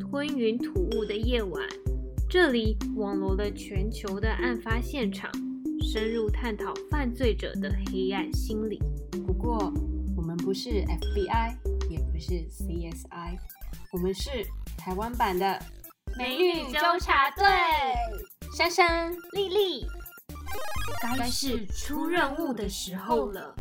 吞云吐雾的夜晚，这里网罗了全球的案发现场，深入探讨犯罪者的黑暗心理。不过，我们不是 FBI，也不是 CSI，我们是台湾版的美女纠察队。珊珊、丽丽，该是出任务的时候了。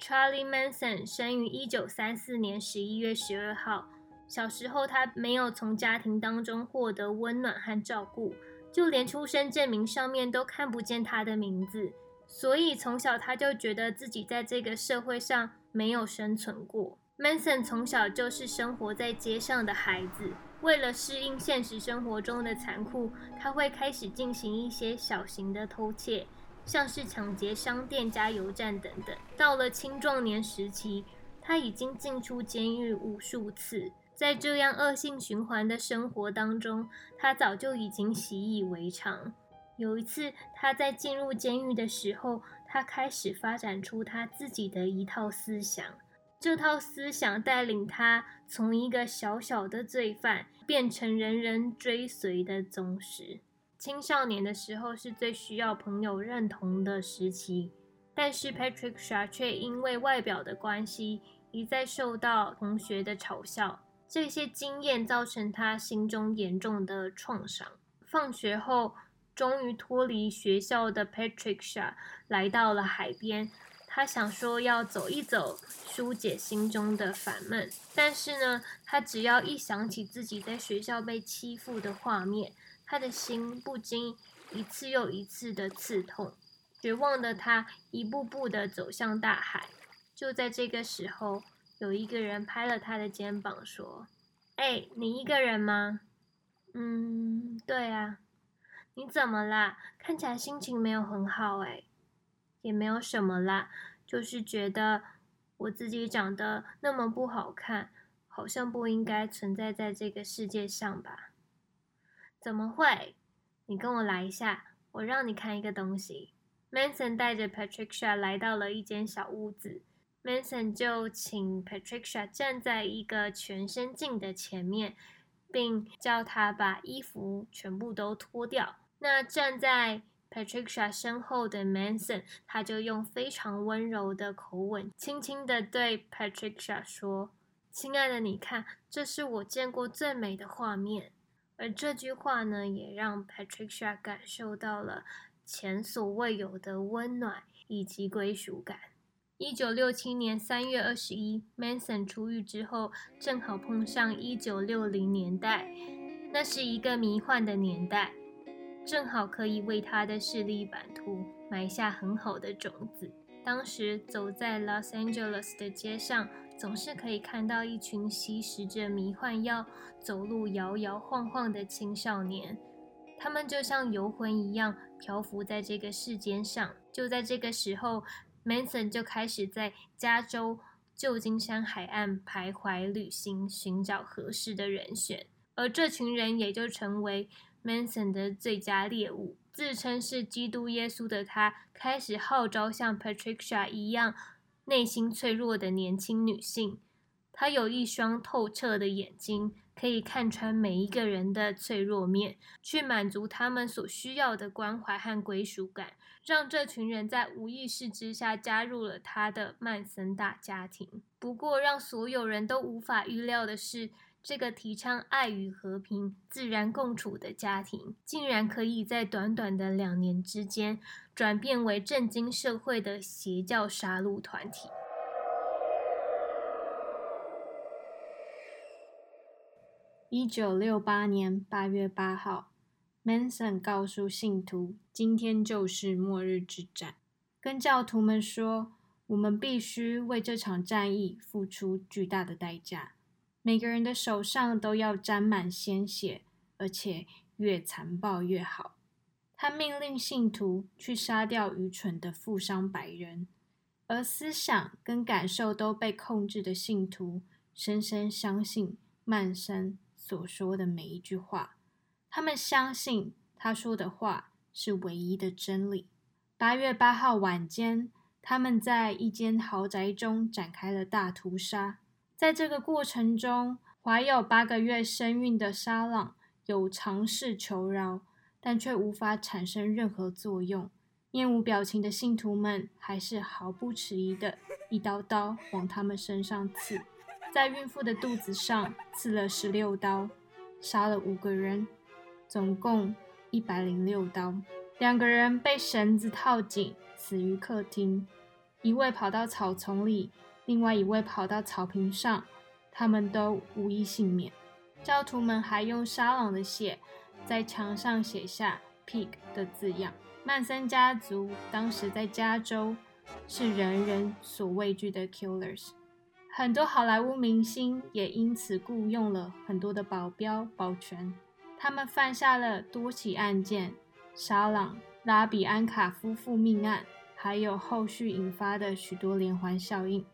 Charlie Manson 生于一九三四年十一月十二号。小时候，他没有从家庭当中获得温暖和照顾，就连出生证明上面都看不见他的名字。所以从小他就觉得自己在这个社会上没有生存过。Manson 从小就是生活在街上的孩子，为了适应现实生活中的残酷，他会开始进行一些小型的偷窃。像是抢劫商店、加油站等等。到了青壮年时期，他已经进出监狱无数次。在这样恶性循环的生活当中，他早就已经习以为常。有一次，他在进入监狱的时候，他开始发展出他自己的一套思想。这套思想带领他从一个小小的罪犯，变成人人追随的宗师。青少年的时候是最需要朋友认同的时期，但是 Patrick Shaw 却因为外表的关系一再受到同学的嘲笑。这些经验造成他心中严重的创伤。放学后，终于脱离学校的 Patricia 来到了海边，他想说要走一走，疏解心中的烦闷。但是呢，他只要一想起自己在学校被欺负的画面，他的心不禁一次又一次的刺痛，绝望的他一步步的走向大海。就在这个时候，有一个人拍了他的肩膀，说：“哎，你一个人吗？”“嗯，对啊。”“你怎么啦？看起来心情没有很好。”“哎，也没有什么啦，就是觉得我自己长得那么不好看，好像不应该存在在这个世界上吧。”怎么会？你跟我来一下，我让你看一个东西。Manson 带着 Patricia 来到了一间小屋子，Manson 就请 Patricia 站在一个全身镜的前面，并叫他把衣服全部都脱掉。那站在 Patricia 身后的 Manson，他就用非常温柔的口吻，轻轻的对 Patricia 说：“亲爱的，你看，这是我见过最美的画面。”而这句话呢，也让 Patricia 感受到了前所未有的温暖以及归属感。一九六七年三月二十一，Manson 出狱之后，正好碰上一九六零年代，那是一个迷幻的年代，正好可以为他的势力版图埋下很好的种子。当时走在 Los Angeles 的街上。总是可以看到一群吸食着迷幻药、走路摇摇晃晃的青少年，他们就像游魂一样漂浮在这个世间上。就在这个时候，Manson 就开始在加州旧金山海岸徘徊旅行，寻找合适的人选，而这群人也就成为 Manson 的最佳猎物。自称是基督耶稣的他，开始号召像 Patricia 一样。内心脆弱的年轻女性，她有一双透彻的眼睛，可以看穿每一个人的脆弱面，去满足他们所需要的关怀和归属感，让这群人在无意识之下加入了他的曼森大家庭。不过，让所有人都无法预料的是。这个提倡爱与和平、自然共处的家庭，竟然可以在短短的两年之间转变为震惊社会的邪教杀戮团体。一九六八年八月八号，Manson 告诉信徒：“今天就是末日之战。”跟教徒们说：“我们必须为这场战役付出巨大的代价。”每个人的手上都要沾满鲜血，而且越残暴越好。他命令信徒去杀掉愚蠢的富商白人，而思想跟感受都被控制的信徒深深相信曼森所说的每一句话。他们相信他说的话是唯一的真理。八月八号晚间，他们在一间豪宅中展开了大屠杀。在这个过程中，怀有八个月身孕的沙朗有尝试求饶，但却无法产生任何作用。面无表情的信徒们还是毫不迟疑的一刀刀往他们身上刺，在孕妇的肚子上刺了十六刀，杀了五个人，总共一百零六刀。两个人被绳子套紧，死于客厅；一位跑到草丛里，另外一位跑到草坪上，他们都无一幸免。教徒们还用沙朗的血在墙上写下 “pig” 的字样。曼森家族当时在加州是人人所畏惧的 killers，很多好莱坞明星也因此雇佣了很多的保镖保全。他们犯下了多起案件，沙朗、拉比安卡夫妇命案，还有后续引发的许多连环效应。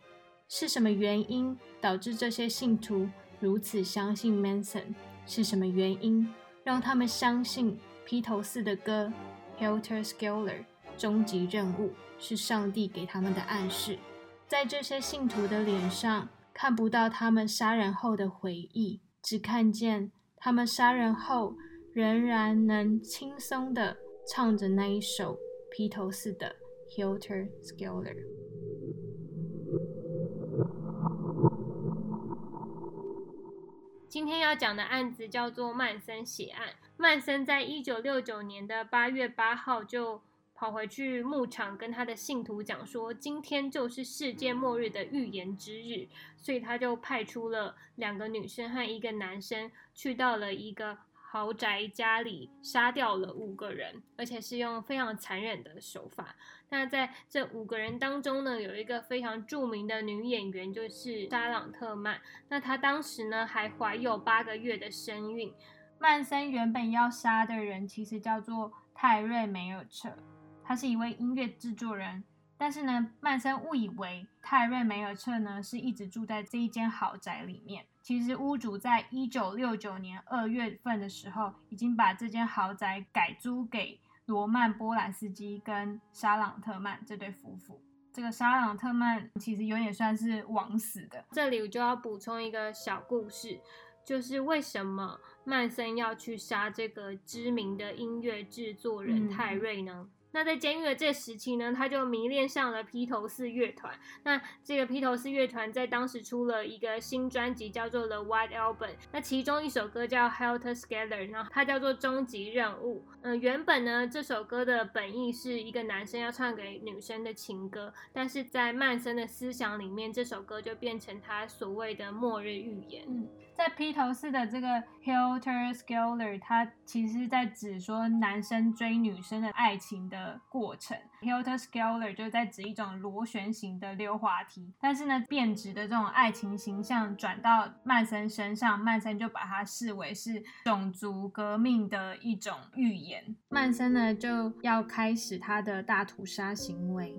是什么原因导致这些信徒如此相信 Manson？是什么原因让他们相信披头士的歌？Helter Skelter，终极任务是上帝给他们的暗示。在这些信徒的脸上，看不到他们杀人后的回忆，只看见他们杀人后仍然能轻松的唱着那一首披头士的 Helter Skelter。今天要讲的案子叫做曼森血案。曼森在一九六九年的八月八号就跑回去牧场，跟他的信徒讲说，今天就是世界末日的预言之日，所以他就派出了两个女生和一个男生，去到了一个。豪宅家里杀掉了五个人，而且是用非常残忍的手法。那在这五个人当中呢，有一个非常著名的女演员，就是莎朗特曼。那她当时呢还怀有八个月的身孕。曼森原本要杀的人其实叫做泰瑞梅尔彻，他是一位音乐制作人。但是呢，曼森误以为泰瑞梅尔彻呢是一直住在这一间豪宅里面。其实屋主在一九六九年二月份的时候，已经把这间豪宅改租给罗曼波兰斯基跟沙朗特曼这对夫妇。这个沙朗特曼其实有点算是枉死的。这里我就要补充一个小故事，就是为什么曼森要去杀这个知名的音乐制作人泰瑞呢？那在监狱的这时期呢，他就迷恋上了披头士乐团。那这个披头士乐团在当时出了一个新专辑，叫做《The White Album》。那其中一首歌叫《Helter Skelter》，然后它叫做《终极任务》。嗯，原本呢，这首歌的本意是一个男生要唱给女生的情歌，但是在曼森的思想里面，这首歌就变成他所谓的末日预言。在披头士的这个《Helter Skelter》，它其实在指说男生追女生的爱情的。过程 Hilter Scholar 就在指一种螺旋形的溜滑梯，但是呢，变质的这种爱情形象转到曼森身上，曼森就把它视为是种族革命的一种预言。曼森呢就要开始他的大屠杀行为，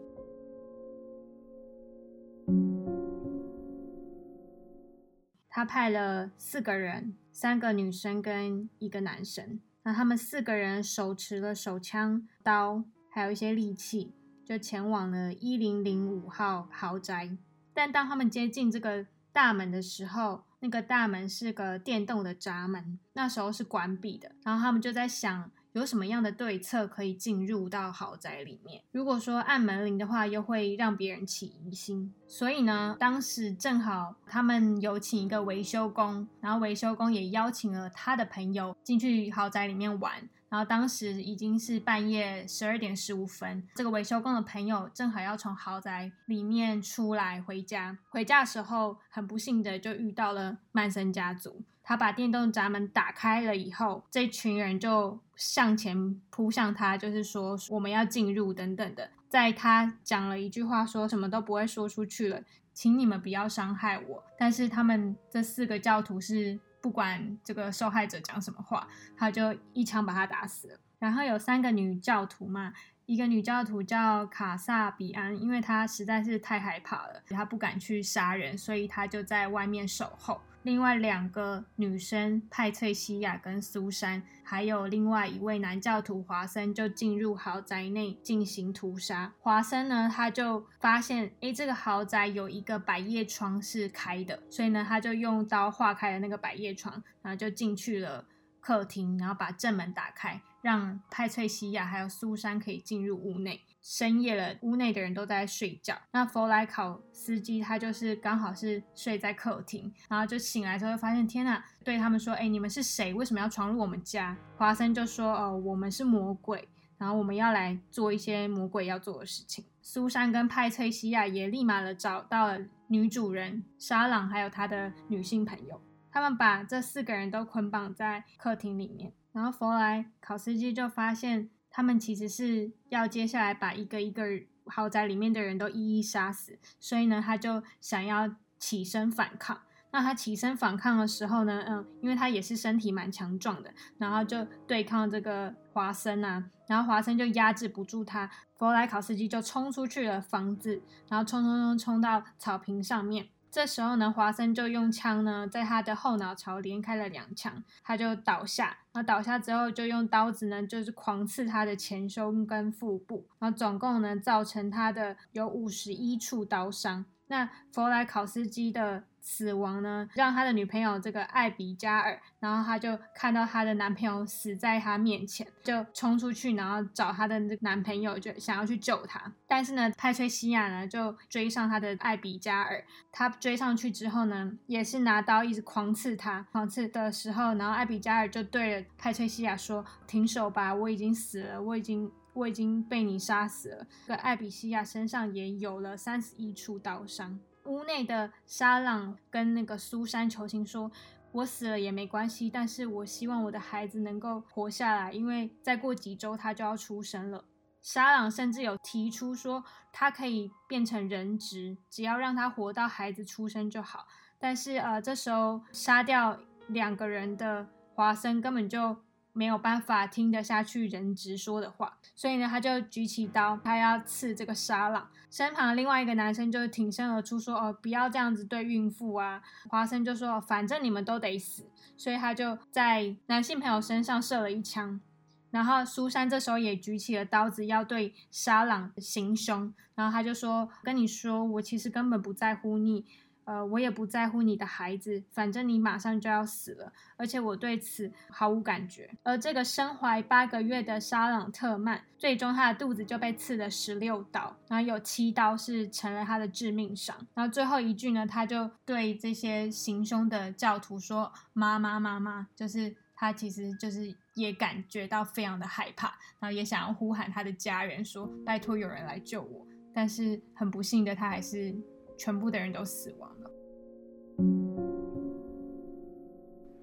他派了四个人，三个女生跟一个男生，那他们四个人手持了手枪、刀。还有一些利器，就前往了一零零五号豪宅。但当他们接近这个大门的时候，那个大门是个电动的闸门，那时候是关闭的。然后他们就在想。有什么样的对策可以进入到豪宅里面？如果说按门铃的话，又会让别人起疑心。所以呢，当时正好他们有请一个维修工，然后维修工也邀请了他的朋友进去豪宅里面玩。然后当时已经是半夜十二点十五分，这个维修工的朋友正好要从豪宅里面出来回家。回家的时候，很不幸的就遇到了曼森家族。他把电动闸门打开了以后，这群人就向前扑向他，就是说我们要进入等等的。在他讲了一句话，说什么都不会说出去了，请你们不要伤害我。但是他们这四个教徒是不管这个受害者讲什么话，他就一枪把他打死了。然后有三个女教徒嘛，一个女教徒叫卡萨比安，因为她实在是太害怕了，她不敢去杀人，所以她就在外面守候。另外两个女生派翠西亚跟苏珊，还有另外一位男教徒华森，就进入豪宅内进行屠杀。华森呢，他就发现，诶，这个豪宅有一个百叶窗是开的，所以呢，他就用刀划开了那个百叶窗，然后就进去了客厅，然后把正门打开，让派翠西亚还有苏珊可以进入屋内。深夜了，屋内的人都在睡觉。那佛莱考斯基他就是刚好是睡在客厅，然后就醒来之后发现，天呐，对他们说：“哎，你们是谁？为什么要闯入我们家？”华生就说：“哦，我们是魔鬼，然后我们要来做一些魔鬼要做的事情。”苏珊跟派翠西亚也立马的找到了女主人沙朗，还有她的女性朋友，他们把这四个人都捆绑在客厅里面，然后佛莱考斯基就发现。他们其实是要接下来把一个一个豪宅里面的人都一一杀死，所以呢，他就想要起身反抗。那他起身反抗的时候呢，嗯，因为他也是身体蛮强壮的，然后就对抗这个华生啊，然后华生就压制不住他，弗莱考斯基就冲出去了房子，然后冲冲冲冲到草坪上面。这时候呢，华生就用枪呢，在他的后脑勺连开了两枪，他就倒下。然后倒下之后，就用刀子呢，就是狂刺他的前胸跟腹部，然后总共呢，造成他的有五十一处刀伤。那弗莱考斯基的。死亡呢，让他的女朋友这个艾比加尔，然后他就看到他的男朋友死在他面前，就冲出去，然后找他的男朋友，就想要去救他。但是呢，派崔西亚呢就追上他的艾比加尔，他追上去之后呢，也是拿刀一直狂刺他。狂刺的时候，然后艾比加尔就对着派崔西亚说：“停手吧，我已经死了，我已经我已经被你杀死了。”这个艾比西亚身上也有了三十一处刀伤。屋内的沙朗跟那个苏珊求情说：“我死了也没关系，但是我希望我的孩子能够活下来，因为再过几周他就要出生了。”沙朗甚至有提出说，他可以变成人质，只要让他活到孩子出生就好。但是呃，这时候杀掉两个人的华生根本就。没有办法听得下去人质说的话，所以呢，他就举起刀，他要刺这个沙朗。身旁另外一个男生就挺身而出说：“哦，不要这样子对孕妇啊！”华生就说：“反正你们都得死。”所以他就在男性朋友身上射了一枪。然后苏珊这时候也举起了刀子要对沙朗行凶，然后他就说：“跟你说，我其实根本不在乎你。”呃，我也不在乎你的孩子，反正你马上就要死了，而且我对此毫无感觉。而这个身怀八个月的沙朗特曼，最终他的肚子就被刺了十六刀，然后有七刀是成了他的致命伤。然后最后一句呢，他就对这些行凶的教徒说：“妈妈，妈妈！”就是他其实就是也感觉到非常的害怕，然后也想要呼喊他的家人说：“拜托，有人来救我！”但是很不幸的，他还是。全部的人都死亡了。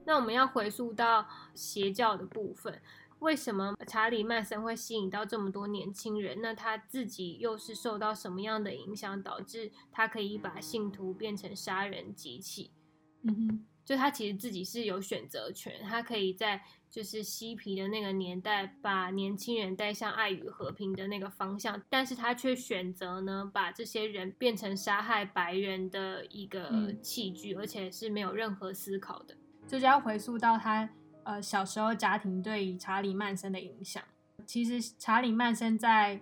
那我们要回溯到邪教的部分，为什么查理曼森会吸引到这么多年轻人？那他自己又是受到什么样的影响，导致他可以把信徒变成杀人机器？嗯哼，就他其实自己是有选择权，他可以在。就是嬉皮的那个年代，把年轻人带向爱与和平的那个方向，但是他却选择呢，把这些人变成杀害白人的一个器具，而且是没有任何思考的。这就要回溯到他呃小时候家庭对查理曼森的影响。其实查理曼森在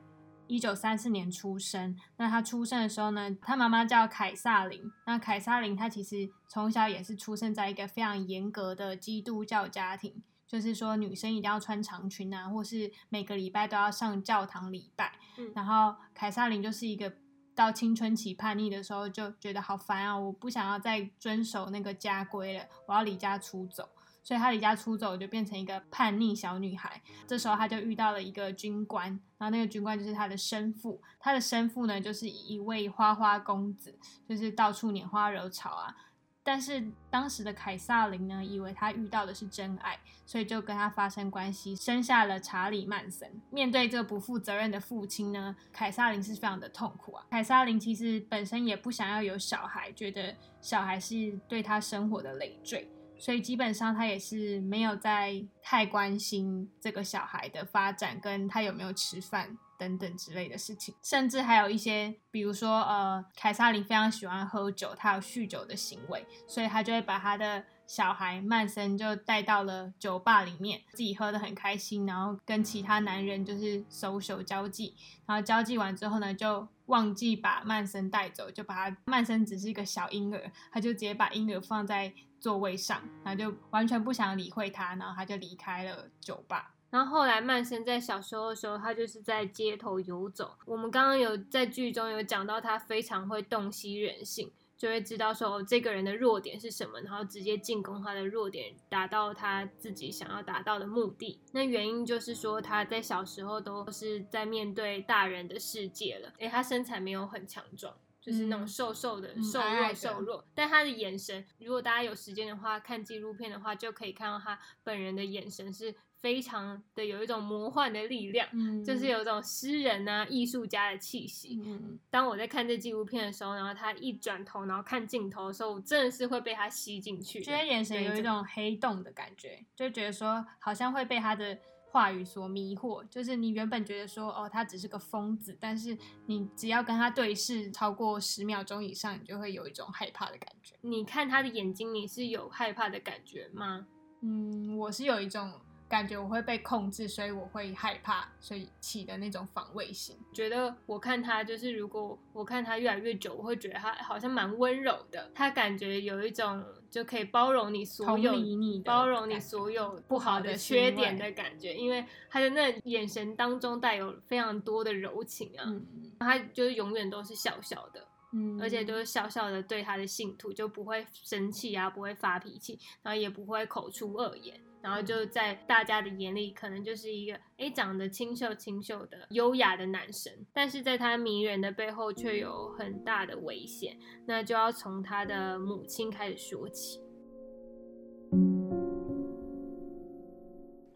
一九三四年出生，那他出生的时候呢，他妈妈叫凯撒琳。那凯撒琳她其实从小也是出生在一个非常严格的基督教家庭。就是说，女生一定要穿长裙啊，或是每个礼拜都要上教堂礼拜。然后凯撒琳就是一个到青春期叛逆的时候，就觉得好烦啊，我不想要再遵守那个家规了，我要离家出走。所以她离家出走，就变成一个叛逆小女孩。这时候她就遇到了一个军官，然后那个军官就是她的生父。她的生父呢，就是一位花花公子，就是到处拈花惹草啊。但是当时的凯撒琳呢，以为他遇到的是真爱，所以就跟他发生关系，生下了查理曼森。面对这个不负责任的父亲呢，凯撒琳是非常的痛苦啊。凯撒琳其实本身也不想要有小孩，觉得小孩是对他生活的累赘，所以基本上他也是没有在太关心这个小孩的发展，跟他有没有吃饭等等之类的事情，甚至还有一些，比如说，呃，凯撒琳非常喜欢喝酒，他有酗酒的行为，所以他就会把他的小孩曼森就带到了酒吧里面，自己喝得很开心，然后跟其他男人就是手手交际，然后交际完之后呢，就忘记把曼森带走，就把他曼森只是一个小婴儿，他就直接把婴儿放在座位上，然后就完全不想理会他，然后他就离开了酒吧。然后后来曼森在小时候的时候，他就是在街头游走。我们刚刚有在剧中有讲到，他非常会洞悉人性，就会知道说哦这个人的弱点是什么，然后直接进攻他的弱点，达到他自己想要达到的目的。那原因就是说他在小时候都是在面对大人的世界了。诶，他身材没有很强壮。就是那种瘦瘦的、瘦弱、瘦弱，但他的眼神，如果大家有时间的话，看纪录片的话，就可以看到他本人的眼神是非常的有一种魔幻的力量，就是有一种诗人啊、艺术家的气息。当我在看这纪录片的时候，然后他一转头，然后看镜头的时候，我真的是会被他吸进去，觉得眼神有一种黑洞的感觉，就觉得说好像会被他的。话语所迷惑，就是你原本觉得说，哦，他只是个疯子，但是你只要跟他对视超过十秒钟以上，你就会有一种害怕的感觉。你看他的眼睛，你是有害怕的感觉吗？嗯，我是有一种。感觉我会被控制，所以我会害怕，所以起的那种防卫心。觉得我看他就是，如果我看他越来越久，我会觉得他好像蛮温柔的。他感觉有一种就可以包容你所有，包容你所有不好的缺点的感觉，因为他的那眼神当中带有非常多的柔情啊。他就是永远都是笑笑的，嗯，而且就是笑笑的对他的信徒，就不会生气啊，不会发脾气，然后也不会口出恶言。然后就在大家的眼里，可能就是一个哎长得清秀清秀的优雅的男神，但是在他迷人的背后却有很大的危险。那就要从他的母亲开始说起。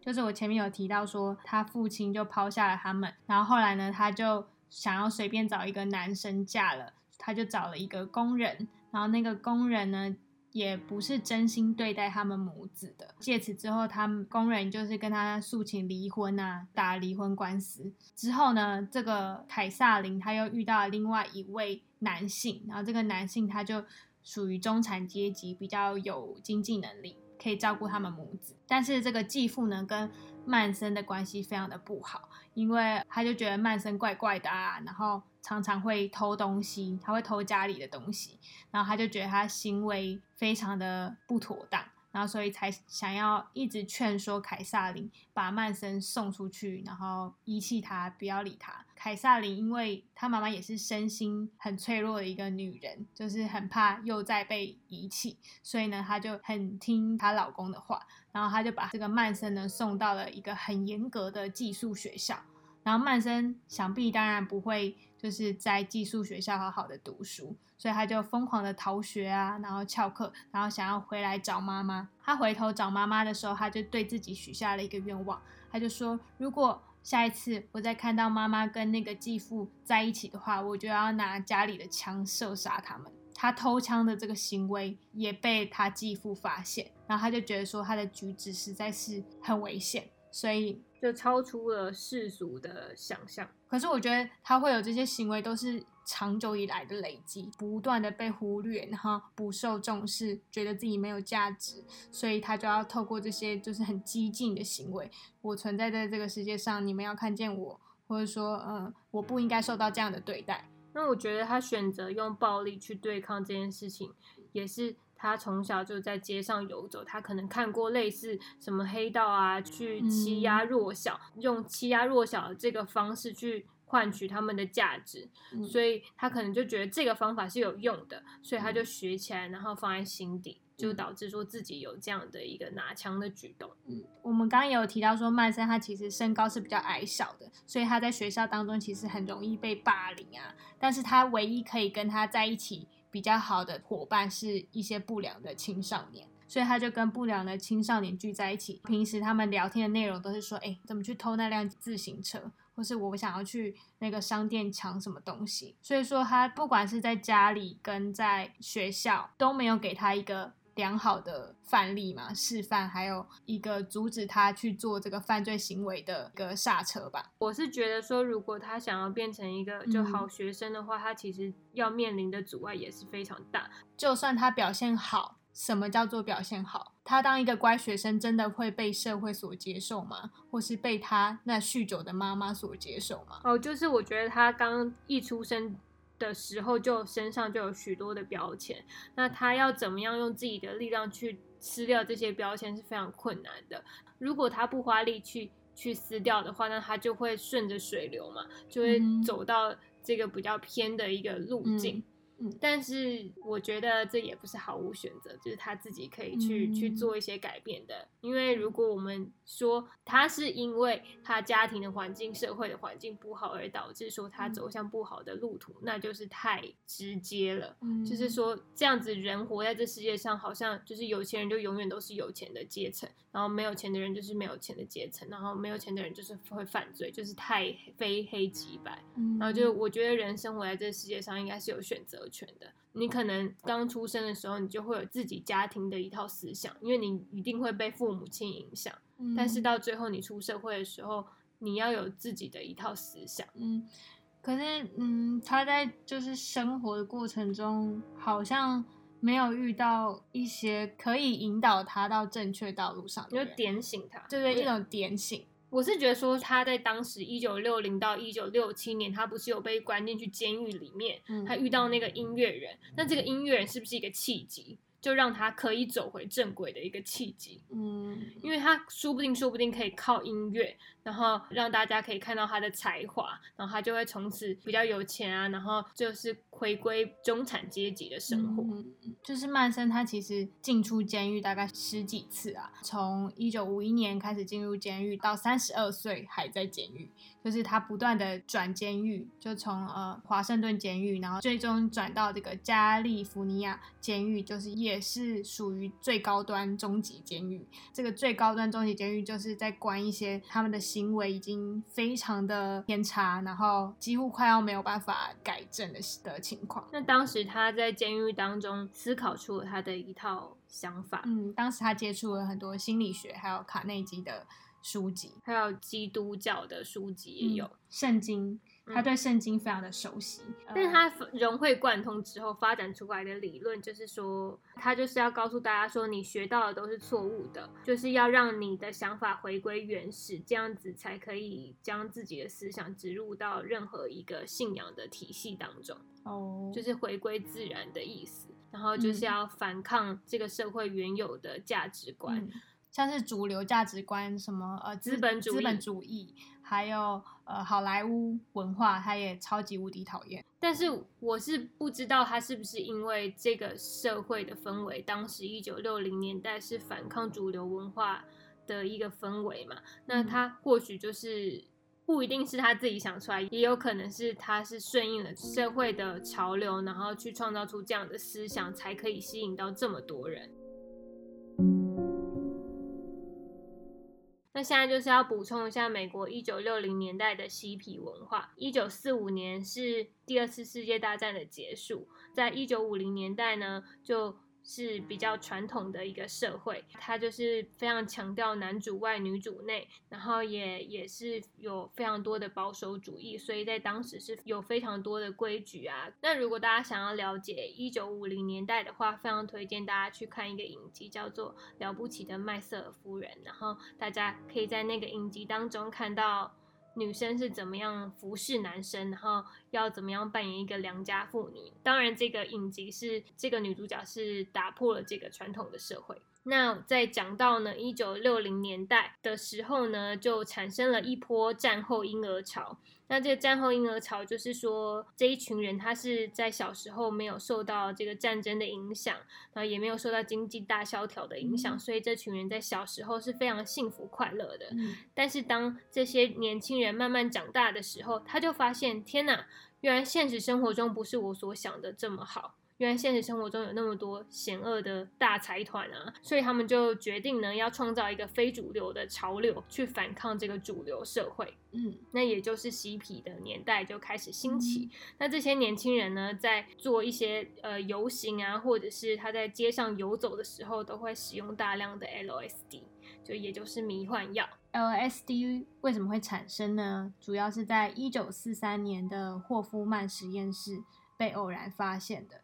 就是我前面有提到说，他父亲就抛下了他们，然后后来呢，他就想要随便找一个男生嫁了，他就找了一个工人，然后那个工人呢。也不是真心对待他们母子的。借此之后，他们工人就是跟他诉请离婚啊，打离婚官司。之后呢，这个凯撒琳他又遇到了另外一位男性，然后这个男性他就属于中产阶级，比较有经济能力，可以照顾他们母子。但是这个继父呢，跟曼森的关系非常的不好，因为他就觉得曼森怪怪的啊，然后。常常会偷东西，他会偷家里的东西，然后他就觉得他行为非常的不妥当，然后所以才想要一直劝说凯撒琳把曼森送出去，然后遗弃他，不要理他。凯撒琳因为她妈妈也是身心很脆弱的一个女人，就是很怕又再被遗弃，所以呢，她就很听她老公的话，然后她就把这个曼森呢送到了一个很严格的寄宿学校。然后曼森想必当然不会就是在寄宿学校好好的读书，所以他就疯狂的逃学啊，然后翘课，然后想要回来找妈妈。他回头找妈妈的时候，他就对自己许下了一个愿望，他就说：如果下一次我再看到妈妈跟那个继父在一起的话，我就要拿家里的枪射杀他们。他偷枪的这个行为也被他继父发现，然后他就觉得说他的举止实在是很危险，所以。就超出了世俗的想象。可是我觉得他会有这些行为，都是长久以来的累积，不断的被忽略，然后不受重视，觉得自己没有价值，所以他就要透过这些就是很激进的行为，我存在在这个世界上，你们要看见我，或者说，嗯，我不应该受到这样的对待。那我觉得他选择用暴力去对抗这件事情，也是。他从小就在街上游走，他可能看过类似什么黑道啊，去欺压弱小，用欺压弱小的这个方式去换取他们的价值，所以他可能就觉得这个方法是有用的，所以他就学起来，然后放在心底，就导致说自己有这样的一个拿枪的举动。嗯，我们刚刚也有提到说曼森他其实身高是比较矮小的，所以他在学校当中其实很容易被霸凌啊，但是他唯一可以跟他在一起。比较好的伙伴是一些不良的青少年，所以他就跟不良的青少年聚在一起。平时他们聊天的内容都是说：“哎，怎么去偷那辆自行车？或是我想要去那个商店抢什么东西。”所以说，他不管是在家里跟在学校都没有给他一个良好的范例嘛，示范，还有一个阻止他去做这个犯罪行为的一个刹车吧。我是觉得说，如果他想要变成一个就嗯好学生的话，他其实要面临的阻碍也是非常大。就算他表现好，什么叫做表现好？他当一个乖学生，真的会被社会所接受吗？或是被他那酗酒的妈妈所接受吗？哦，就是我觉得他刚一出生的时候就身上就有许多的标签，那他要怎么样用自己的力量去撕掉这些标签是非常困难的。如果他不花力去去撕掉的话，那他就会顺着水流嘛，就会嗯走到这个比较偏的一个路径。嗯嗯但是我觉得这也不是毫无选择，就是他自己可以去、去嗯做一些改变的。因为如果我们说他是因为他家庭的环境、社会的环境不好而导致说他嗯走向不好的路途，那就是太直接了。嗯就是说，这样子人活在这世界上，好像就是有钱人就永远都是有钱的阶层，然后没有钱的人就是没有钱的阶层，然后没有钱的人就是会犯罪，就是太非黑即白。嗯然后就我觉得人生活在这个世界上应该是有选择权的。你可能刚出生的时候，你就会有自己家庭的一套思想，因为你一定会被父母亲影响。嗯但是到最后你出社会的时候，你要有自己的一套思想。嗯，可是嗯，他在就是生活的过程中，好像没有遇到一些可以引导他到正确道路上你就，点醒他，对对，一种点醒。我是觉得说他在当时一九六零到一九六七年，他不是有被关进去监狱里面，嗯他遇到那个音乐人，那这个音乐人是不是一个契机，就让他可以走回正轨的一个契机？嗯，因为他说不定说不定可以靠音乐，然后让大家可以看到他的才华，然后他就会从此比较有钱啊，然后就是回归中产阶级的生活。嗯就是曼森他其实进出监狱大概十几次啊，从一九五一年开始进入监狱，到三十二岁还在监狱，就是他不断的转监狱，就从呃华盛顿监狱，然后最终转到这个加利福尼亚监狱，就是也是属于最高端终极监狱。这个最高端终极监狱就是在关一些他们的行为已经非常的偏差，然后几乎快要没有办法改正的的情况。那当时他在监狱当中思考出了他的一套想法，嗯，当时他接触了很多心理学，还有卡内基的书籍，还有基督教的书籍也有。嗯圣经，他嗯对圣经非常的熟悉。但他融会贯通之后发展出来的理论，就是说，他就是要告诉大家说，你学到的都是错误的，就是要让你的想法回归原始，这样子才可以将自己的思想植入到任何一个信仰的体系当中，哦，就是回归自然的意思。然后就是嗯要反抗这个社会原有的价值观。嗯像是主流价值观，什么呃资本主义资本主义，还有呃好莱坞文化，他也超级无敌讨厌。但是我是不知道他是不是因为这个社会的氛围，当时一九六零年代是反抗主流文化的一个氛围嘛？那嗯他或许就是不一定是他自己想出来，也有可能是他是顺应了社会的潮流，然后去创造出这样的思想，才可以吸引到这么多人。现在就是要补充一下美国一九六零年代的嬉皮文化。一九四五年是第二次世界大战的结束，在一九五零年代呢，就是比较传统的一个社会，它就是非常强调男主外女主内，然后也也是有非常多的保守主义，所以在当时是有非常多的规矩啊。那如果大家想要了解一九五零年代的话，非常推荐大家去看一个影集，叫做《了不起的麦瑟尔夫人》，然后大家可以在那个影集当中看到。女生是怎么样服侍男生，然后要怎么样扮演一个良家妇女。当然，这个影集是这个女主角是打破了这个传统的社会。那在讲到呢，一九六零年代的时候呢，就产生了一波战后婴儿潮。那这个战后婴儿潮，就是说这一群人他是在小时候没有受到这个战争的影响，然后也没有受到经济大萧条的影响，嗯所以这群人在小时候是非常幸福快乐的。嗯但是当这些年轻人慢慢长大的时候，他就发现，天哪，原来现实生活中不是我所想的这么好。原来现实生活中有那么多险恶的大财团啊，所以他们就决定呢，要创造一个非主流的潮流，去反抗这个主流社会。嗯，那也就是嬉皮的年代就开始兴起。那这些年轻人呢，在做一些呃游行啊，或者是他在街上游走的时候，都会使用大量的 LSD，就也就是迷幻药。LSD 为什么会产生呢？主要是在一九四三年的霍夫曼实验室被偶然发现的。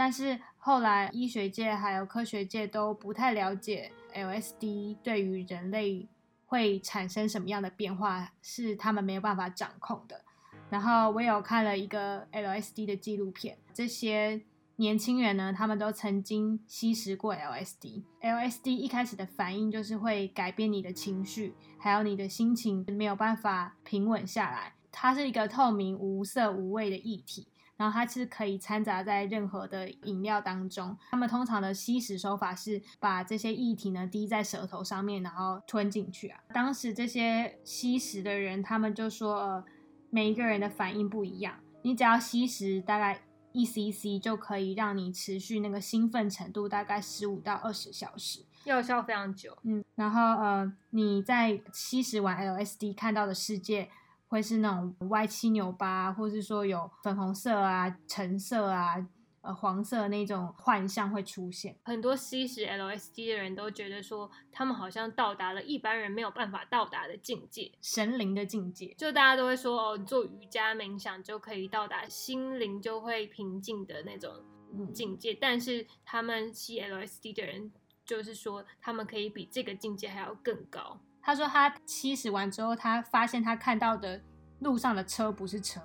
但是后来医学界还有科学界都不太了解 LSD 对于人类会产生什么样的变化，是他们没有办法掌控的。然后我有看了一个 LSD 的纪录片，这些年轻人呢，他们都曾经吸食过 LSD。LSD 一开始的反应就是会改变你的情绪，还有你的心情没有办法平稳下来。它是一个透明、无色、无味的液体。然后它是可以掺杂在任何的饮料当中。他们通常的吸食手法是把这些液体呢滴在舌头上面，然后吞进去啊。当时这些吸食的人，他们就说，呃，每一个人的反应不一样。你只要吸食大概一 cc 就可以让你持续那个兴奋程度大概十五到二十小时，药效非常久。嗯，然后呃你在吸食完 LSD 看到的世界。会是那种歪七扭八，或是说有粉红色啊、橙色啊、呃黄色那种幻象会出现。很多吸食 LSD 的人都觉得说，他们好像到达了一般人没有办法到达的境界，神灵的境界。就大家都会说，哦，做瑜伽冥想就可以到达心灵就会平静的那种境界。但是他们吸 LSD 的人，就是说他们可以比这个境界还要更高。他说他吸食完之后，他发现他看到的路上的车不是车，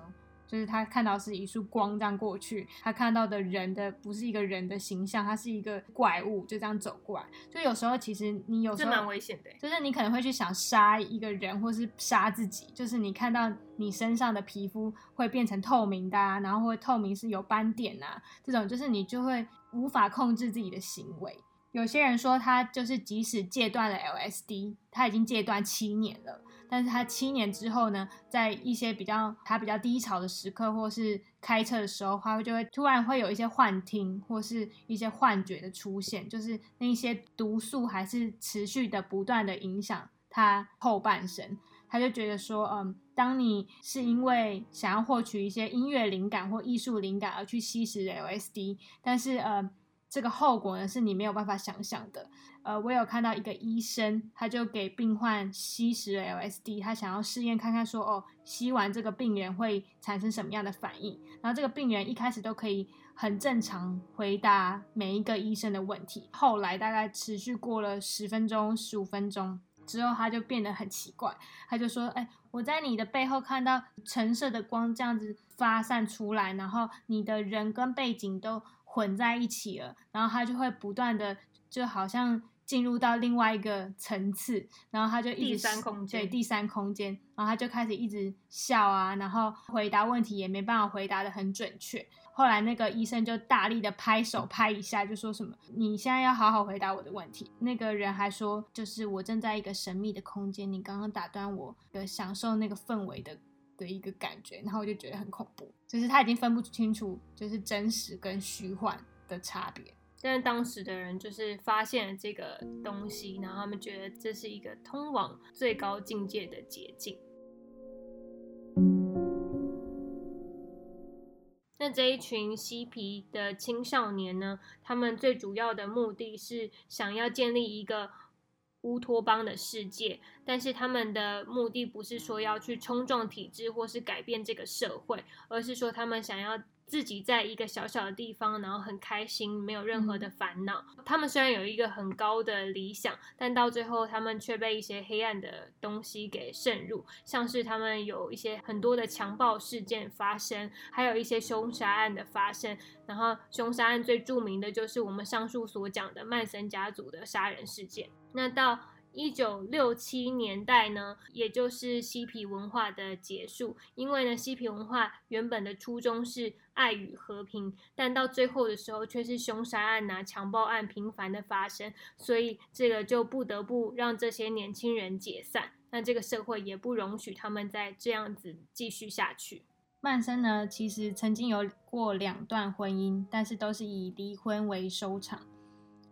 就是他看到是一束光这样过去。他看到的人的不是一个人的形象，他是一个怪物就这样走过来。就有时候其实你有时候蛮危险的，就是你可能会去想杀一个人，或是杀自己。就是你看到你身上的皮肤会变成透明的，啊，然后会透明是有斑点啊，这种就是你就会无法控制自己的行为。有些人说他就是即使戒断了 LSD，他已经戒断七年了，但是他七年之后呢，在一些比较他比较低潮的时刻，或是开车的时候，他就会突然会有一些幻听或是一些幻觉的出现，就是那些毒素还是持续的不断的影响他后半生。他就觉得说，嗯，当你是因为想要获取一些音乐灵感或艺术灵感而去吸食 LSD，但是呃。这个后果呢，是你没有办法想象的。呃，我有看到一个医生，他就给病患吸食 LSD，他想要试验看看说，哦，吸完这个病人会产生什么样的反应。然后这个病人一开始都可以很正常回答每一个医生的问题，后来大概持续过了十分钟、十五分钟之后，他就变得很奇怪，他就说，哎，我在你的背后看到橙色的光这样子发散出来，然后你的人跟背景都。混在一起了，然后他就会不断的，就好像进入到另外一个层次，然后他就一直第三空间，对第三空间，然后他就开始一直笑啊，然后回答问题也没办法回答的很准确。后来那个医生就大力的拍手拍一下，就说什么：“你现在要好好回答我的问题。”那个人还说：“就是我正在一个神秘的空间，你刚刚打断我的享受那个氛围的。”的一个感觉，然后我就觉得很恐怖，就是他已经分不清楚就是真实跟虚幻的差别。但是当时的人就是发现了这个东西，然后他们觉得这是一个通往最高境界的捷径。那这一群嬉皮的青少年呢，他们最主要的目的是想要建立一个。乌托邦的世界，但是他们的目的不是说要去冲撞体制或是改变这个社会，而是说他们想要自己在一个小小的地方，然后很开心，没有任何的烦恼。他们虽然有一个很高的理想，但到最后他们却被一些黑暗的东西给渗入，像是他们有一些很多的强暴事件发生，还有一些凶杀案的发生。然后凶杀案最著名的就是我们上述所讲的曼森家族的杀人事件。那到一九六七年代呢，也就是嬉皮文化的结束。因为呢，嬉皮文化原本的初衷是爱与和平，但到最后的时候却是凶杀案呐、强暴案频繁的发生，所以这个就不得不让这些年轻人解散。那这个社会也不容许他们再这样子继续下去。曼森呢，其实曾经有过两段婚姻，但是都是以离婚为收场。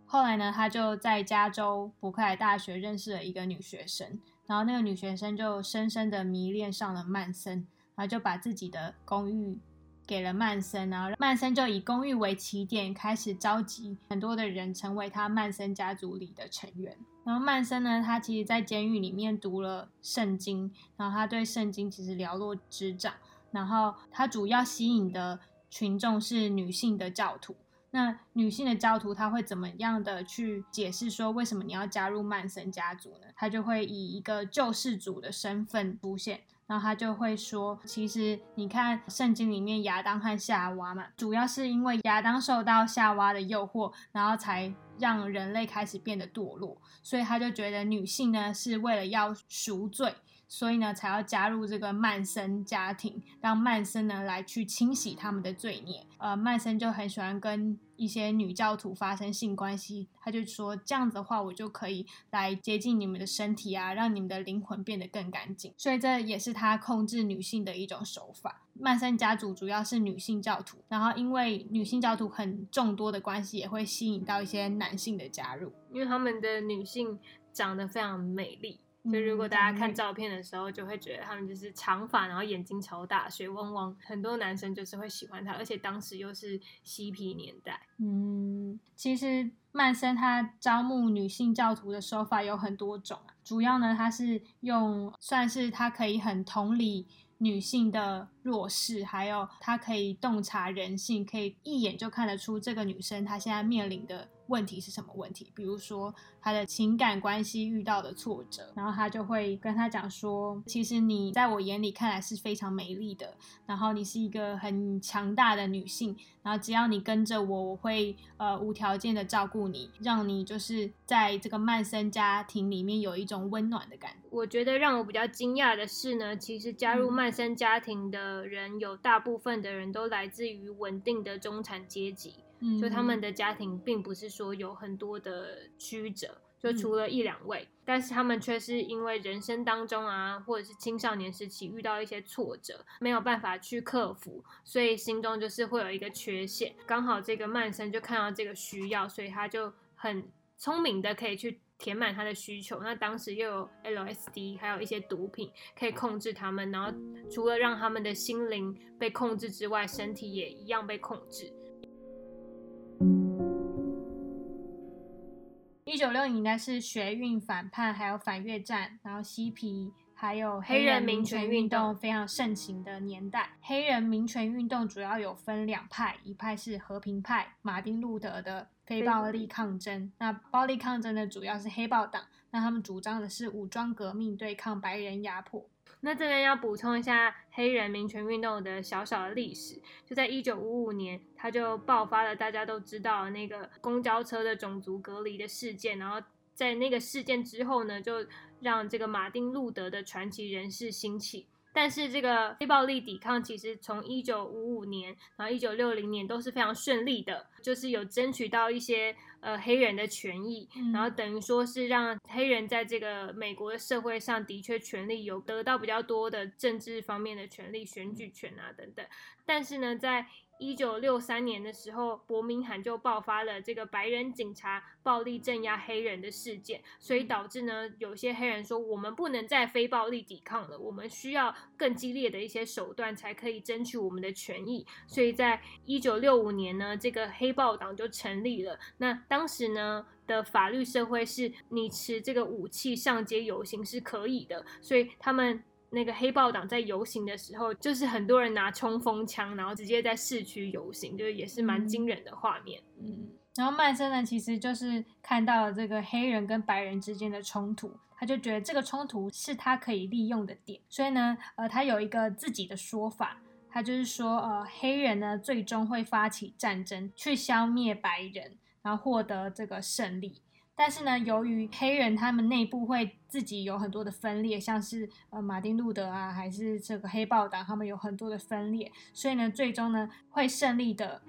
后来呢，他就在加州伯克莱大学认识了一个女学生，然后那个女学生就深深的迷恋上了曼森，然后就把自己的公寓给了曼森，然后曼森就以公寓为起点，开始召集很多的人成为他曼森家族里的成员。然后曼森呢，他其实在监狱里面读了圣经，然后他对圣经其实了若指掌，然后他主要吸引的群众是女性的教徒。那女性的教徒，她会怎么样的去解释说为什么你要加入曼森家族呢？他就会以一个救世主的身份出现，然后他就会说，其实你看圣经里面亚当和夏娃嘛，主要是因为亚当受到夏娃的诱惑，然后才让人类开始变得堕落，所以他就觉得女性呢是为了要赎罪。所以呢，才要加入这个曼森家庭，让曼森呢来去清洗他们的罪孽。呃，曼森就很喜欢跟一些女教徒发生性关系，他就说这样子的话，我就可以来接近你们的身体啊，让你们的灵魂变得更干净。所以这也是他控制女性的一种手法。曼森家族主要是女性教徒，然后因为女性教徒很众多的关系，也会吸引到一些男性的加入，因为他们的女性长得非常美丽。就如果大家看照片的时候，就会觉得他们就是长发，然后眼睛超大，水汪汪，很多男生就是会喜欢他，而且当时又是嬉皮年代。嗯，其实曼森他招募女性教徒的手法有很多种啊，主要呢他是用算是他可以很同理女性的弱势，还有他可以洞察人性，可以一眼就看得出这个女生她现在面临的。问题是什么问题？比如说她的情感关系遇到的挫折，然后他就会跟她讲说：“其实你在我眼里看来是非常美丽的，然后你是一个很强大的女性，然后只要你跟着我，我会呃无条件的照顾你，让你就是在这个曼森家庭里面有一种温暖的感觉。”我觉得让我比较惊讶的是呢，其实加入曼森家庭的人有大部分的人都来自于稳定的中产阶级。嗯就他们的家庭并不是说有很多的曲折，就除了一两位，但是他们却是因为人生当中啊，或者是青少年时期遇到一些挫折，没有办法去克服，所以心中就是会有一个缺陷。刚好这个曼森就看到这个需要，所以他就很聪明的可以去填满他的需求。那当时又有 LSD，还有一些毒品可以控制他们，然后除了让他们的心灵被控制之外，身体也一样被控制。一九六零年代是学运反叛，还有反越战，然后嬉皮，还有黑人民权运动非常盛行的年代。黑人民权运动主要有分两派，一派是和平派，马丁路德的非暴力抗争。那暴力抗争的主要是黑豹党，那他们主张的是武装革命，对抗白人压迫。那这边要补充一下黑人民权运动的小小的历史，就在一九五五年，它就爆发了大家都知道那个公交车的种族隔离的事件，然后在那个事件之后呢，就让这个马丁路德的传奇人士兴起。但是这个非暴力抵抗其实从一九五五年，然后一九六零年都是非常顺利的，就是有争取到一些呃黑人的权益，然后等于说是让黑人在这个美国的社会上的确权利有得到比较多的政治方面的权利，选举权啊等等。但是呢，在一九六三年的时候，伯明翰就爆发了这个白人警察暴力镇压黑人的事件，所以导致呢，有些黑人说我们不能再非暴力抵抗了，我们需要更激烈的一些手段才可以争取我们的权益。所以在一九六五年呢，这个黑豹党就成立了。那当时呢的法律社会是你持这个武器上街游行是可以的，所以他们。那个黑豹党在游行的时候，就是很多人拿冲锋枪，然后直接在市区游行，就是也是蛮惊人的画面。嗯，然后曼森呢，其实就是看到了这个黑人跟白人之间的冲突，他就觉得这个冲突是他可以利用的点，所以呢，呃，他有一个自己的说法，他就是说，呃，黑人呢最终会发起战争去消灭白人，然后获得这个胜利。但是呢，由于黑人他们内部会自己有很多的分裂，像是呃马丁路德啊，还是这个黑豹党，他们有很多的分裂，所以呢，最终呢会胜利的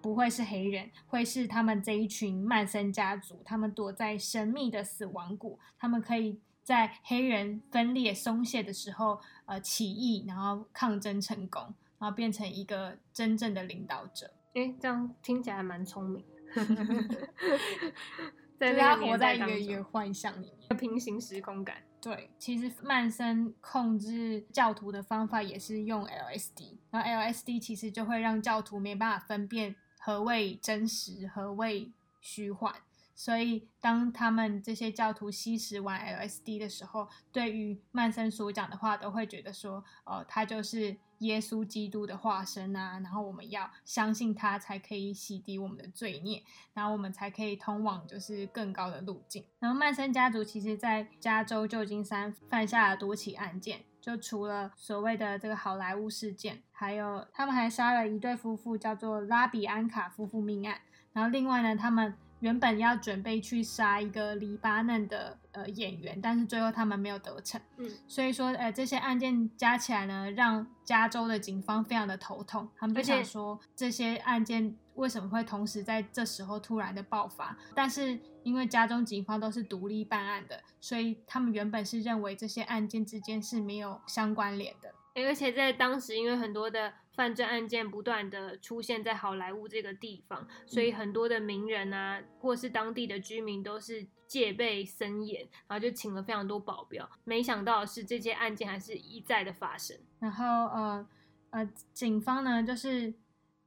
不会是黑人，会是他们这一群曼森家族，他们躲在神秘的死亡谷，他们可以在黑人分裂松懈的时候，呃起义，然后抗争成功。然后变成一个真正的领导者。哎，这样听起来蛮聪明。在他活在一个一个幻象里面，平行时空感。对，其实曼森控制教徒的方法也是用 LSD，然后 LSD 其实就会让教徒没办法分辨何谓真实，何谓虚幻。所以，当他们这些教徒吸食完 LSD 的时候，对于曼森所讲的话，都会觉得说，哦，他就是耶稣基督的化身啊，然后我们要相信他，才可以洗涤我们的罪孽，然后我们才可以通往就是更高的路径。然后曼森家族其实在加州旧金山犯下了多起案件，就除了所谓的这个好莱坞事件，还有他们还杀了一对夫妇，叫做拉比安卡夫妇命案。然后另外呢，他们。原本要准备去杀一个黎巴嫩的呃演员，但是最后他们没有得逞。嗯，所以说呃这些案件加起来呢，让加州的警方非常的头痛。他们就想说这些案件为什么会同时在这时候突然的爆发？但是因为加州警方都是独立办案的，所以他们原本是认为这些案件之间是没有相关联的。而且在当时，因为很多的犯罪案件不断的出现在好莱坞这个地方，所以很多的名人啊，或是当地的居民都是戒备森严，然后就请了非常多保镖。没想到是这些案件还是一再的发生。然后呃呃，警方呢，就是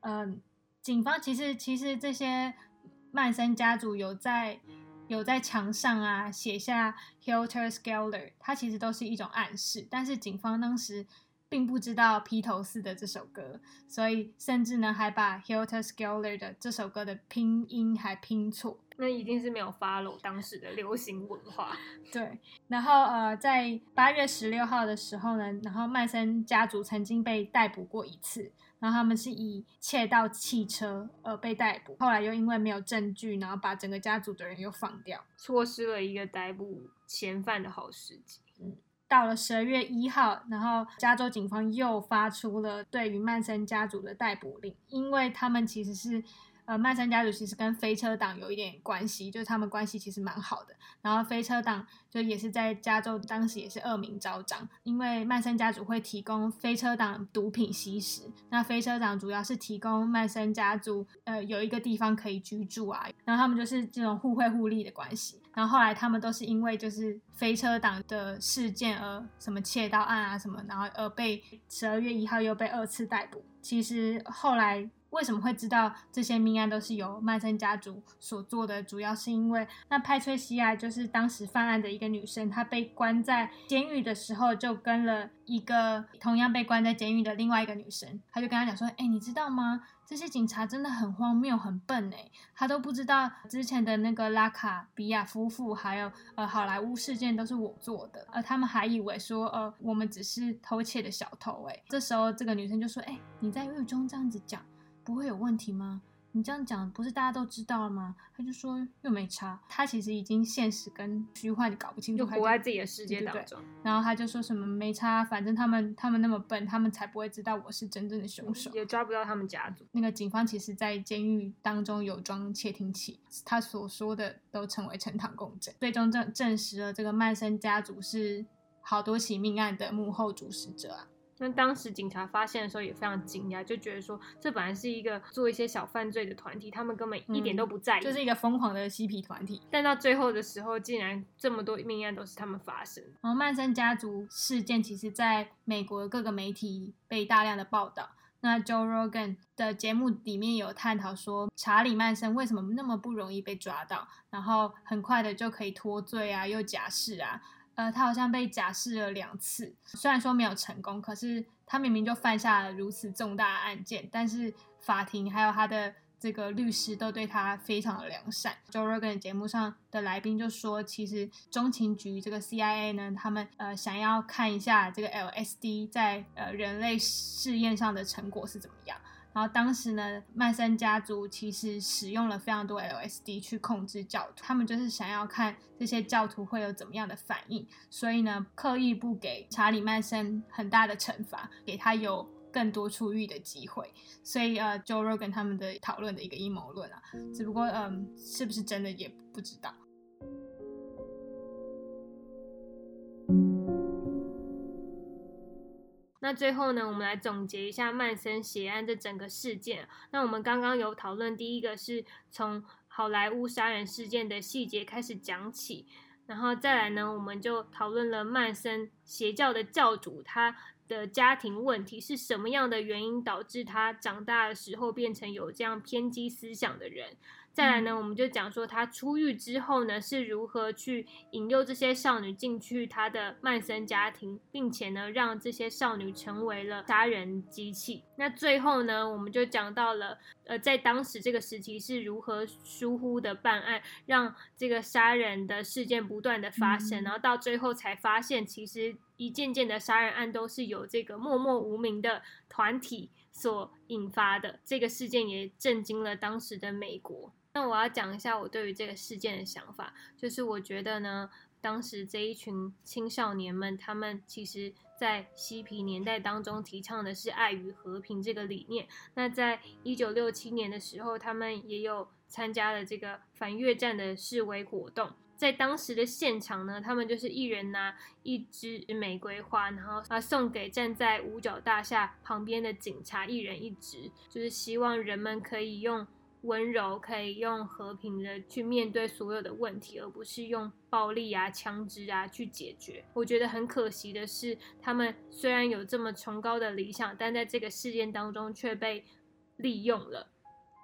呃，警方其实其实这些曼森家族有在有在墙上啊写下 Helter Skelter，它其实都是一种暗示，但是警方当时。并不知道披头士的这首歌，所以甚至呢还把 Helter Skelter 的这首歌的拼音还拼错，那一定是没有 follow 当时的流行文化。对，然后呃，在八月十六号的时候呢，然后曼森家族曾经被逮捕过一次，然后他们是以窃盗汽车而被逮捕，后来又因为没有证据，然后把整个家族的人又放掉，错失了一个逮捕嫌犯的好时机。到了十二月一号，然后加州警方又发出了对于曼森家族的逮捕令，因为他们其实是。呃，曼森家族其实跟飞车党有一点关系，就是他们关系其实蛮好的。然后飞车党就也是在加州当时也是恶名昭彰，因为曼森家族会提供飞车党毒品吸食。那飞车党主要是提供曼森家族呃有一个地方可以居住啊，然后他们就是这种互惠互利的关系。然后后来他们都是因为就是飞车党的事件而什么窃盗案啊什么，然后而被十二月一号又被二次逮捕。其实后来。为什么会知道这些命案都是由曼森家族所做的？主要是因为那派翠西亚就是当时犯案的一个女生，她被关在监狱的时候，就跟了一个同样被关在监狱的另外一个女生，她就跟她讲说：“哎，你知道吗？这些警察真的很荒谬、很笨哎，他都不知道之前的那个拉卡比亚夫妇还有呃好莱坞事件都是我做的，而他们还以为说呃我们只是偷窃的小偷哎。这时候这个女生就说：哎，你在狱中这样子讲。”不会有问题吗？你这样讲不是大家都知道了吗？他就说又没差，他其实已经现实跟虚幻搞不清楚，就活在自己的世界当中。然后他就说什么没差，反正他们他们那么笨，他们才不会知道我是真正的凶手，也抓不到他们家族。那个警方其实在监狱当中有装窃听器，他所说的都成为呈堂供证，最终证证实了这个曼森家族是好多起命案的幕后主使者啊。那当时警察发现的时候也非常惊讶，就觉得说这本来是一个做一些小犯罪的团体，他们根本一点都不在意，就是一个疯狂的嬉皮团体。但到最后的时候，竟然这么多命案都是他们发生。然后曼森家族事件其实在美国各个媒体被大量的报道。那 Joe Rogan 的节目里面有探讨说，查理曼森为什么那么不容易被抓到，然后很快的就可以脱罪啊，又假释啊。呃，他好像被假释了两次，虽然说没有成功，可是他明明就犯下了如此重大案件，但是法庭还有他的这个律师都对他非常的良善。Joe Rogan 节目上的来宾就说，其实中情局这个 CIA 呢，他们呃想要看一下这个 LSD 在呃人类试验上的成果是怎么样。然后当时呢，曼森家族其实使用了非常多 LSD 去控制教徒，他们就是想要看这些教徒会有怎么样的反应，所以呢，刻意不给查理曼森很大的惩罚，给他有更多出狱的机会。所以呃，Joe Rogan 他们的讨论的一个阴谋论啊，只不过嗯，是不是真的也不知道。那最后呢，我们来总结一下曼森血案这整个事件。那我们刚刚有讨论，第一个是从好莱坞杀人事件的细节开始讲起，然后再来呢，我们就讨论了曼森邪教的教主他的家庭问题是什么样的原因导致他长大的时候变成有这样偏激思想的人。再来呢，我们就讲说他出狱之后呢，是如何去引诱这些少女进去他的曼森家庭，并且呢，让这些少女成为了杀人机器。那最后呢，我们就讲到了，呃，在当时这个时期是如何疏忽的办案，让这个杀人的事件不断的发生，然后到最后才发现，其实一件件的杀人案都是由这个默默无名的团体所引发的。这个事件也震惊了当时的美国。那我要讲一下我对于这个事件的想法，就是我觉得呢，当时这一群青少年们，他们其实在嬉皮年代当中提倡的是爱与和平这个理念。那在一九六七年的时候，他们也有参加了这个反越战的示威活动。在当时的现场呢，他们就是一人拿一支玫瑰花，然后啊送给站在五角大厦旁边的警察，一人一支，就是希望人们可以用。温柔可以用和平的去面对所有的问题，而不是用暴力啊、枪支啊去解决。我觉得很可惜的是，他们虽然有这么崇高的理想，但在这个事件当中却被利用了。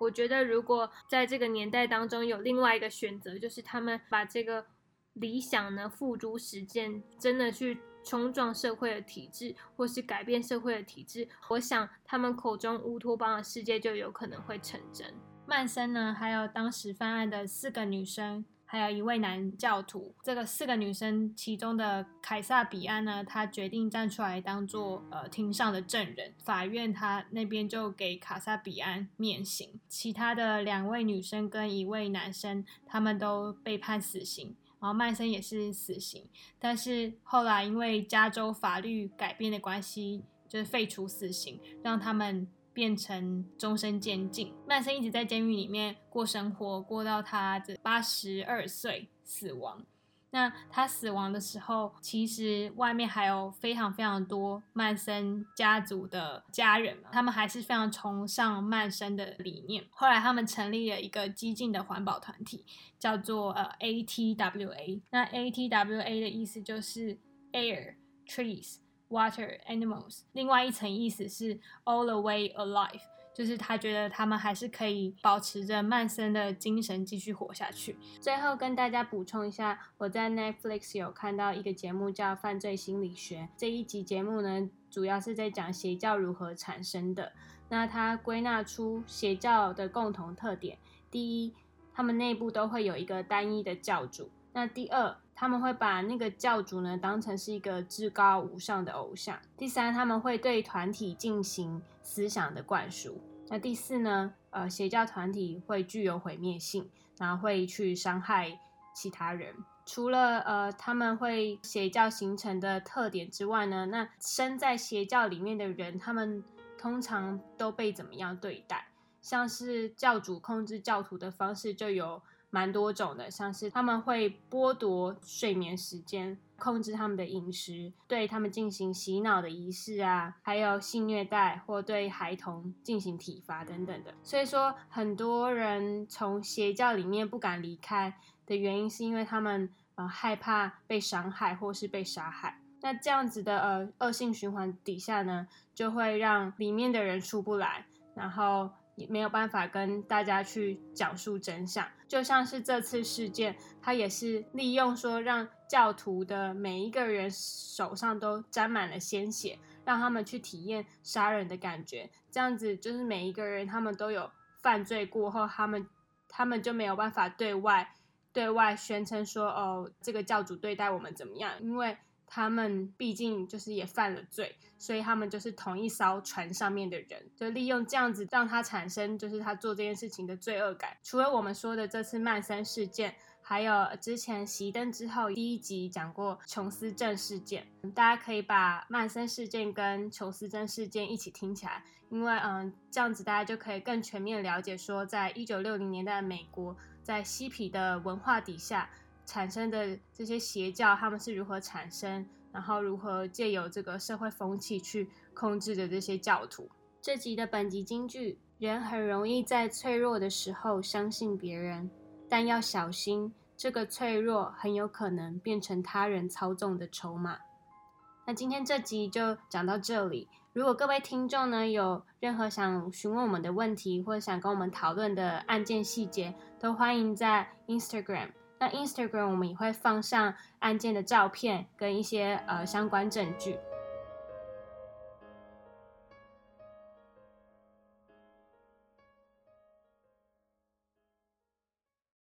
我觉得如果在这个年代当中有另外一个选择，就是他们把这个理想呢付诸实践，真的去冲撞社会的体制，或是改变社会的体制，我想他们口中乌托邦的世界就有可能会成真。曼森呢，还有当时犯案的四个女生，还有一位男教徒。这个四个女生其中的凯撒比安呢，他决定站出来当做呃庭上的证人。法院他那边就给卡萨比安免刑。其他的两位女生跟一位男生，他们都被判死刑。然后曼森也是死刑，但是后来因为加州法律改变的关系，就是废除死刑，让他们。变成终身监禁。曼森一直在监狱里面过生活，过到他的八十二岁死亡。那他死亡的时候，其实外面还有非常非常多曼森家族的家人，他们还是非常崇尚曼森的理念。后来他们成立了一个激进的环保团体，叫做呃 ATWA。那 ATWA 的意思就是 Air Trees。Water animals，另外一层意思是 all the way alive，就是他觉得他们还是可以保持着曼森的精神继续活下去。最后跟大家补充一下，我在 Netflix 有看到一个节目叫《犯罪心理学》，这一集节目呢，主要是在讲邪教如何产生的。那它归纳出邪教的共同特点：第一，他们内部都会有一个单一的教主；那第二，他们会把那个教主呢当成是一个至高无上的偶像。第三，他们会对团体进行思想的灌输。那第四呢？呃，邪教团体会具有毁灭性，然后会去伤害其他人。除了呃他们会邪教形成的特点之外呢，那身在邪教里面的人，他们通常都被怎么样对待？像是教主控制教徒的方式就有。蛮多种的，像是他们会剥夺睡眠时间，控制他们的饮食，对他们进行洗脑的仪式啊，还有性虐待或对孩童进行体罚等等的。所以说，很多人从邪教里面不敢离开的原因，是因为他们呃害怕被伤害或是被杀害。那这样子的呃恶性循环底下呢，就会让里面的人出不来，然后。也没有办法跟大家去讲述真相，就像是这次事件，他也是利用说让教徒的每一个人手上都沾满了鲜血，让他们去体验杀人的感觉，这样子就是每一个人他们都有犯罪过后，他们他们就没有办法对外对外宣称说哦，这个教主对待我们怎么样，因为。他们毕竟就是也犯了罪，所以他们就是同一艘船上面的人，就利用这样子让他产生就是他做这件事情的罪恶感。除了我们说的这次曼森事件，还有之前熄灯之后第一集讲过琼斯镇事件，大家可以把曼森事件跟琼斯镇事件一起听起来，因为嗯这样子大家就可以更全面了解说，在一九六零年代的美国，在嬉皮的文化底下。产生的这些邪教，他们是如何产生，然后如何借由这个社会风气去控制着这些教徒。这集的本集金句：人很容易在脆弱的时候相信别人，但要小心，这个脆弱很有可能变成他人操纵的筹码。那今天这集就讲到这里。如果各位听众呢有任何想询问我们的问题，或者想跟我们讨论的案件细节，都欢迎在 Instagram。那 Instagram 我们也会放上案件的照片跟一些呃相关证据。